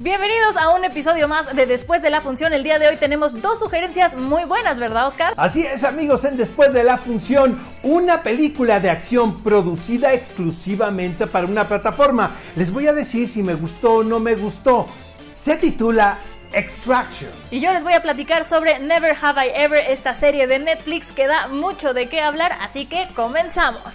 Bienvenidos a un episodio más de Después de la Función. El día de hoy tenemos dos sugerencias muy buenas, ¿verdad, Oscar? Así es, amigos, en Después de la Función, una película de acción producida exclusivamente para una plataforma. Les voy a decir si me gustó o no me gustó. Se titula Extraction. Y yo les voy a platicar sobre Never Have I Ever, esta serie de Netflix que da mucho de qué hablar, así que comenzamos.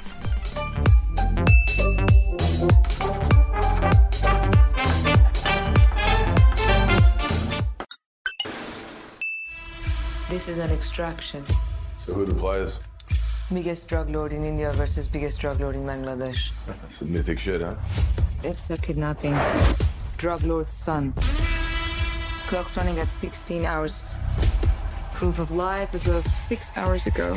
This is an extraction. So who are the players? Biggest drug lord in India versus biggest drug lord in Bangladesh. Some mythic shit, huh? It's a kidnapping. Drug lord's son. Clock's running at 16 hours. Proof of life as of six hours ago.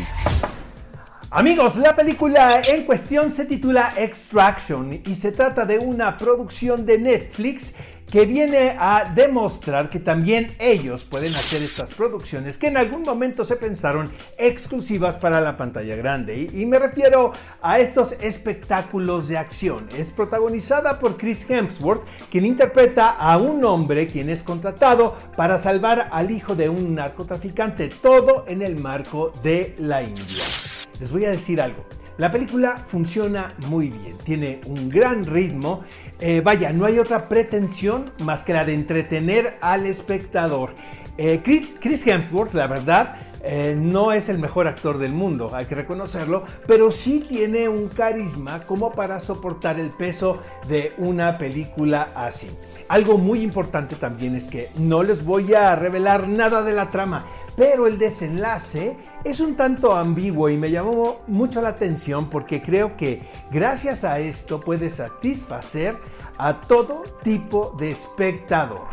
Amigos, la película en cuestión se titula Extraction y se trata de una producción de Netflix que viene a demostrar que también ellos pueden hacer estas producciones que en algún momento se pensaron exclusivas para la pantalla grande. Y, me refiero a estos espectáculos de acción. Es protagonizada por Chris Hemsworth, quien interpreta a un hombre quien es contratado para salvar al hijo de un narcotraficante, todo en el marco de la India. Les voy a decir algo. La película funciona muy bien, tiene un gran ritmo. Eh, vaya, no hay otra pretensión más que la de entretener al espectador. Eh, Chris, Hemsworth, la verdad, eh, no es el mejor actor del mundo, hay que reconocerlo, pero sí tiene un carisma como para soportar el peso de una película así. Algo muy importante también es que no les voy a revelar nada de la trama, pero el desenlace es un tanto ambiguo y me llamó mucho la atención porque creo que gracias a esto puede satisfacer a todo tipo de espectador.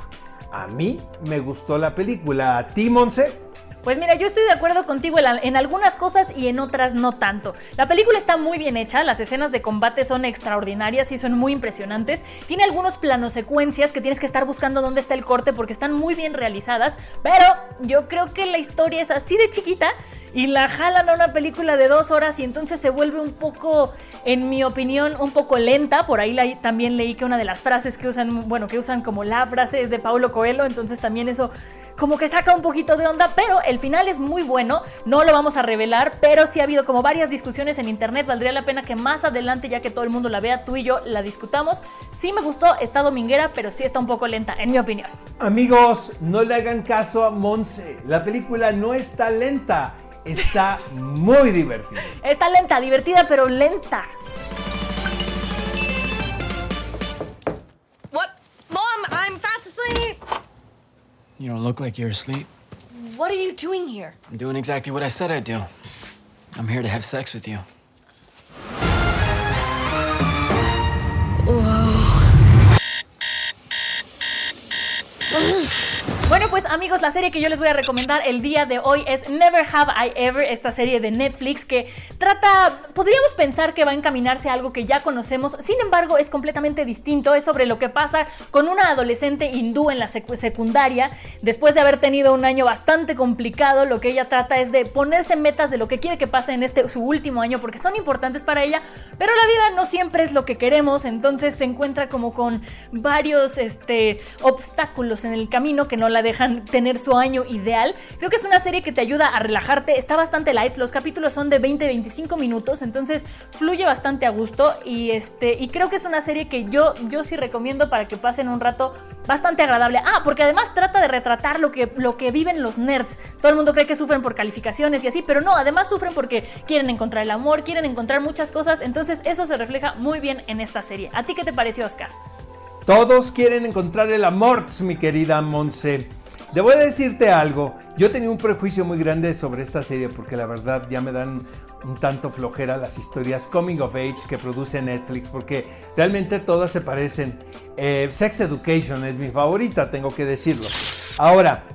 A mí me gustó la película, ¿a ti, Monse? Pues mira, yo estoy de acuerdo contigo en, algunas cosas y en otras no tanto. La película está muy bien hecha, las escenas de combate son extraordinarias y son muy impresionantes. Tiene algunos planos secuencias que tienes que estar buscando dónde está el corte porque están muy bien realizadas, pero yo creo que la historia es así de chiquita y la jalan a una película de dos horas y entonces se vuelve un poco, en mi opinión, un poco lenta. Por ahí también leí que una de las frases que usan, bueno, que usan como la frase es de Paulo Coelho, entonces también eso como que saca un poquito de onda, pero el final es muy bueno, no lo vamos a revelar, pero sí ha habido como varias discusiones en internet, valdría la pena que más adelante, ya que todo el mundo la vea, tú y yo la discutamos. Sí me gustó, está dominguera, pero sí está un poco lenta, en mi opinión. Amigos, no le hagan caso a Monse. La película no está lenta, está muy divertida. Está lenta, divertida, pero lenta. What? Mom, I'm fast asleep. You don't look like you're asleep. What are you doing here? I'm doing exactly what I said I'd do. I'm here to have sex with you. Bueno, pues amigos, la serie que yo les voy a recomendar el día de hoy es Never Have I Ever, esta serie de Netflix que trata, podríamos pensar que va a encaminarse a algo que ya conocemos, sin embargo es completamente distinto, es sobre lo que pasa con una adolescente hindú en la secu- secundaria, después de haber tenido un año bastante complicado, lo que ella trata es de ponerse metas de lo que quiere que pase en este su último año porque son importantes para ella, pero la vida no siempre es lo que queremos, entonces se encuentra como con varios este, obstáculos en el camino que no la dejan tener su año ideal. Creo que es una serie que te ayuda a relajarte, está bastante light, los capítulos son de 20-25 minutos, entonces fluye bastante a gusto y este y creo que es una serie que yo yo sí recomiendo para que pasen un rato bastante agradable. Ah, porque además trata de retratar lo que lo que viven los nerds. Todo el mundo cree que sufren por calificaciones y así, pero no, además sufren porque quieren encontrar el amor, quieren encontrar muchas cosas, entonces eso se refleja muy bien en esta serie. ¿A ti qué te pareció, Oscar? Todos quieren encontrar el amor, mi querida Monse. Debo decirte algo, yo tenía un prejuicio muy grande sobre esta serie porque la verdad ya me dan un tanto flojera las historias coming of age que produce Netflix porque realmente todas se parecen. Eh, Sex Education es mi favorita, tengo que decirlo. Ahora,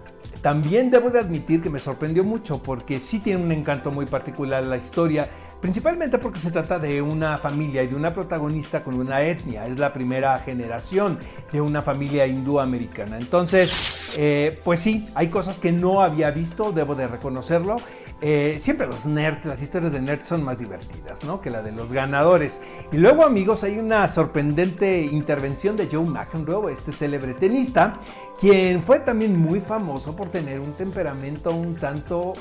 también debo de admitir que me sorprendió mucho porque sí tiene un encanto muy particular la historia principalmente porque se trata de una familia y de una protagonista con una etnia, es la primera generación de una familia hindú-americana. Entonces, eh, pues sí, hay cosas que no había visto, debo de reconocerlo. Eh, siempre los nerds, las historias de nerds son más divertidas, ¿no? Que la de los ganadores. Y luego, amigos, hay una sorprendente intervención de Joe McEnroe, este célebre tenista, quien fue también muy famoso por tener un temperamento un tanto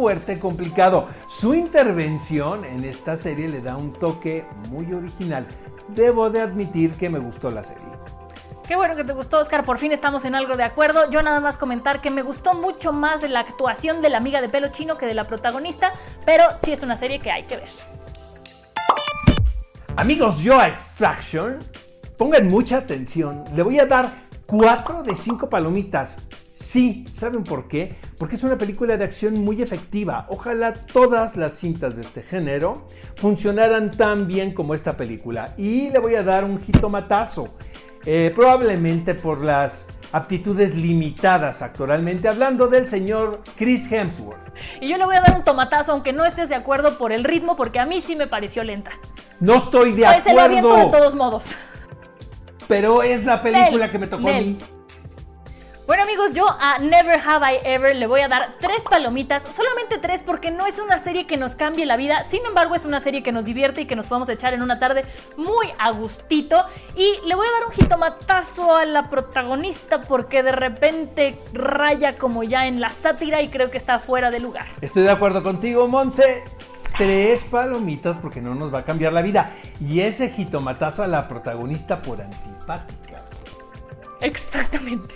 fuerte, complicado. Su intervención en esta serie le da un toque muy original. Debo de admitir que me gustó la serie. Qué bueno que te gustó, Oscar. Por fin estamos en algo de acuerdo. Yo nada más comentar que me gustó mucho más la actuación de la amiga de pelo chino que de la protagonista, pero sí es una serie que hay que ver. Amigos, yo a Extraction, pongan mucha atención. Le voy a dar 4 de 5 palomitas. Sí, ¿saben por qué? Porque es una película de acción muy efectiva. Ojalá todas las cintas de este género funcionaran tan bien como esta película. Y le voy a dar un jitomatazo. Eh, probablemente por las aptitudes limitadas actoralmente hablando del señor Chris Hemsworth. Y yo le voy a dar un tomatazo aunque no estés de acuerdo por el ritmo porque a mí sí me pareció lenta. No estoy de pues acuerdo. Se lo de todos modos. Pero es la película que me tocó a mí. Bueno amigos, yo a Never Have I Ever le voy a dar tres palomitas, solamente tres porque no es una serie que nos cambie la vida, sin embargo es una serie que nos divierte y que nos podemos echar en una tarde muy a gustito y le voy a dar un jitomatazo a la protagonista porque de repente raya como ya en la sátira y creo que está fuera de lugar. Estoy de acuerdo contigo, Monse. Tres palomitas porque no nos va a cambiar la vida. Y ese jitomatazo a la protagonista por antipática. Exactamente.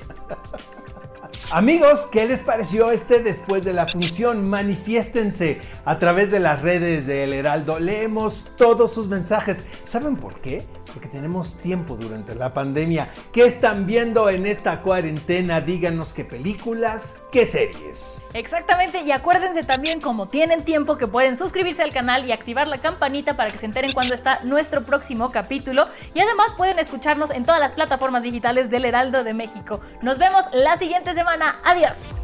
Amigos, ¿qué les pareció este después de la función? Manifiéstense a través de las redes de El Heraldo. Leemos todos sus mensajes. ¿Saben por qué? Porque tenemos tiempo durante la pandemia. ¿Qué están viendo en esta cuarentena? Díganos qué películas, qué series. Exactamente, y acuérdense también, como tienen tiempo, que pueden suscribirse al canal y activar la campanita para que se enteren cuando está nuestro próximo capítulo. Y además pueden escucharnos en todas las plataformas digitales del Heraldo de México. Nos vemos la siguiente semana. Adiós.